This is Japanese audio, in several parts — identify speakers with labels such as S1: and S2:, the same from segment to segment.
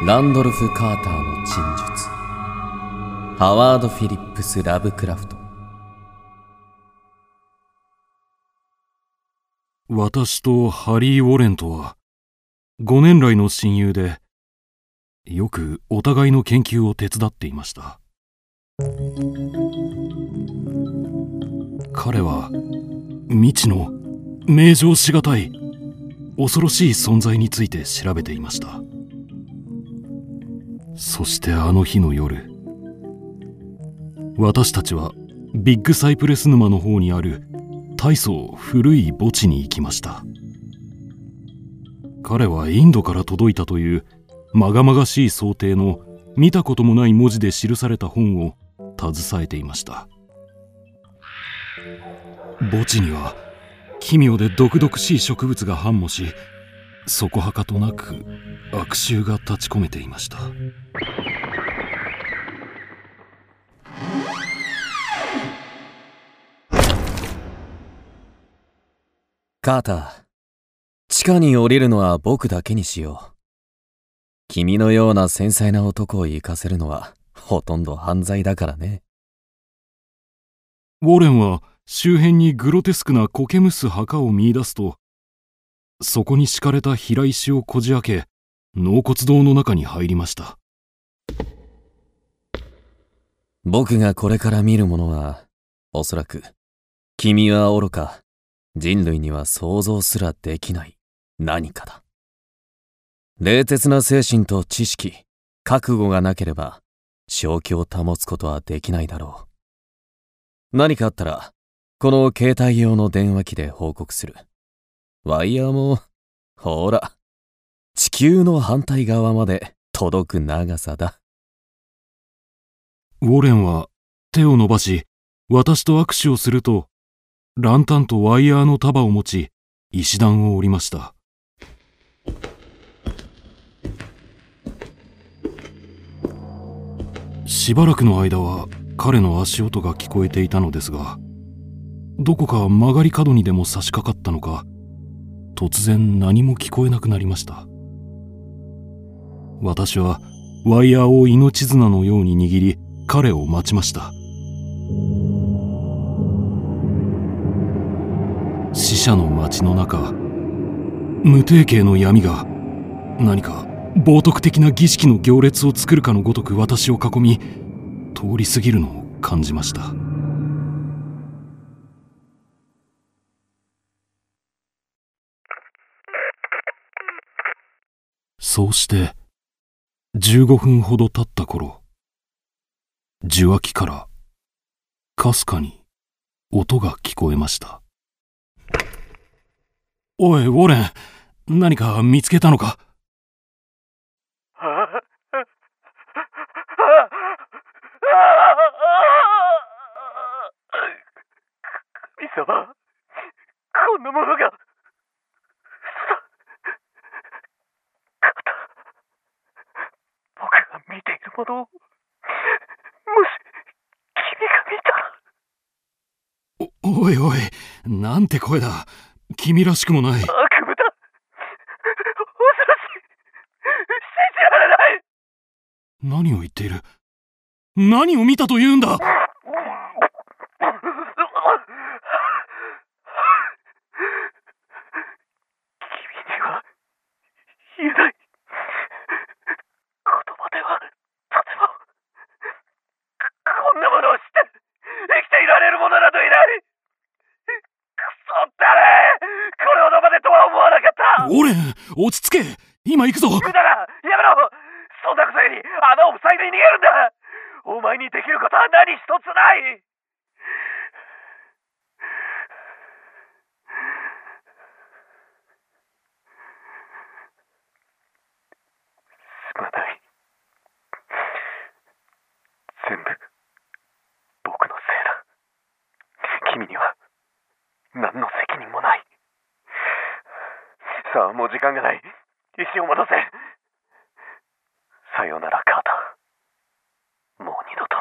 S1: ランドルフ・カーターの陳述。ハワード・フィリップス・ラブクラフト。
S2: 私とハリー・ウォレンとは5年来の親友でよくお互いの研究を手伝っていました。彼は未知の名状しがたい恐ろしい存在について調べていました。そしてあの日の夜私たちはビッグサイプレス沼の方にある大層古い墓地に行きました。彼はインドから届いたというまがまがしい想定の見たこともない文字で記された本を携えていました。墓地には奇妙で毒々しい植物が繁茂しそこはかとなく悪臭が立ち込めていました。
S1: カーター地下に降りるのは僕だけにしよう。君のような繊細な男を行かせるのはほとんど犯罪だからね。
S2: ウォレンは周辺にグロテスクな苔むす墓を見出すとそこに敷かれた平石をこじ開け納骨堂の中に入りました。
S1: 僕がこれから見るものはおそらく君は愚か人類には想像すらできない何かだ。冷徹な精神と知識覚悟がなければ正気を保つことはできないだろう。何かあったらこの携帯用の電話機で報告する。ワイヤーもほら。地球の反対側まで届く長さだ。
S2: ウォレンは手を伸ばし私と握手をするとランタンとワイヤーの束を持ち石段を降りました。しばらくの間は彼の足音が聞こえていたのですがどこか曲がり角にでも差し掛かったのか突然何も聞こえなくなりました。私はワイヤーを命綱のように握り彼を待ちました。死者の街の中無定型の闇が何か冒涜的な儀式の行列を作るかのごとく私を囲み通り過ぎるのを感じました。そうして15分ほど経った頃受話器からかすかに音が聞こえました。おいウォレン何か見つけたのか？
S3: 神様こんなものが僕が見ているものをもし君が見たら。
S2: おおいおいなんて声だ。君らしくもない。
S3: 悪夢だ。恐ろしい。信じられない。
S2: 何を言っている。何を見たというんだ
S3: 君には言えない言葉ではとてもこんなものを知って生きていられる者などいないクソったれこれほどまでとは思わなかった
S2: ウォレン落ち着け。今行くぞ。
S3: 無駄だやめろ。そんなくせに穴を塞いで逃げるんだ。お前にできることは何一つない。すまない。全部僕のせいだ。君にはもう時間がない。石を戻せ。さよなら、カータ。もう二度と、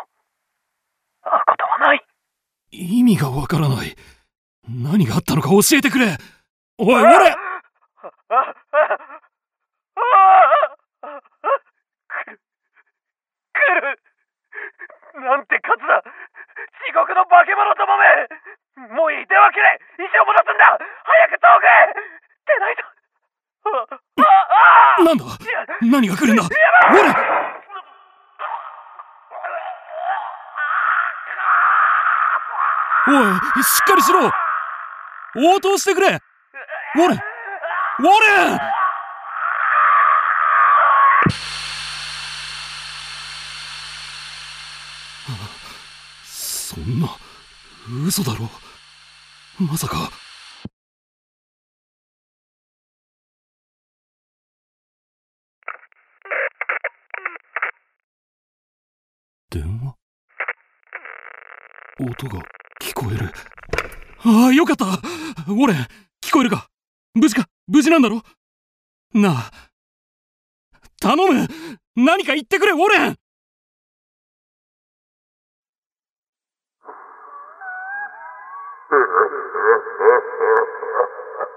S3: 会うことはない。
S2: 意味がわからない。何があったのか教えてくれ。おい、俺くるな
S3: んて数だ地獄の化け物ともめもういい手は切れ石を戻すんだ
S2: なんだ？何が来るんだ？ウォレンおいしっかりしろ！応答してくれ！ウォレンウォレンそんな嘘だろ？まさか。電話？音が聞こえる。ああよかった。ウォレン聞こえるか？無事か？無事なんだろ？なあ。頼む。何か言ってくれウォレン。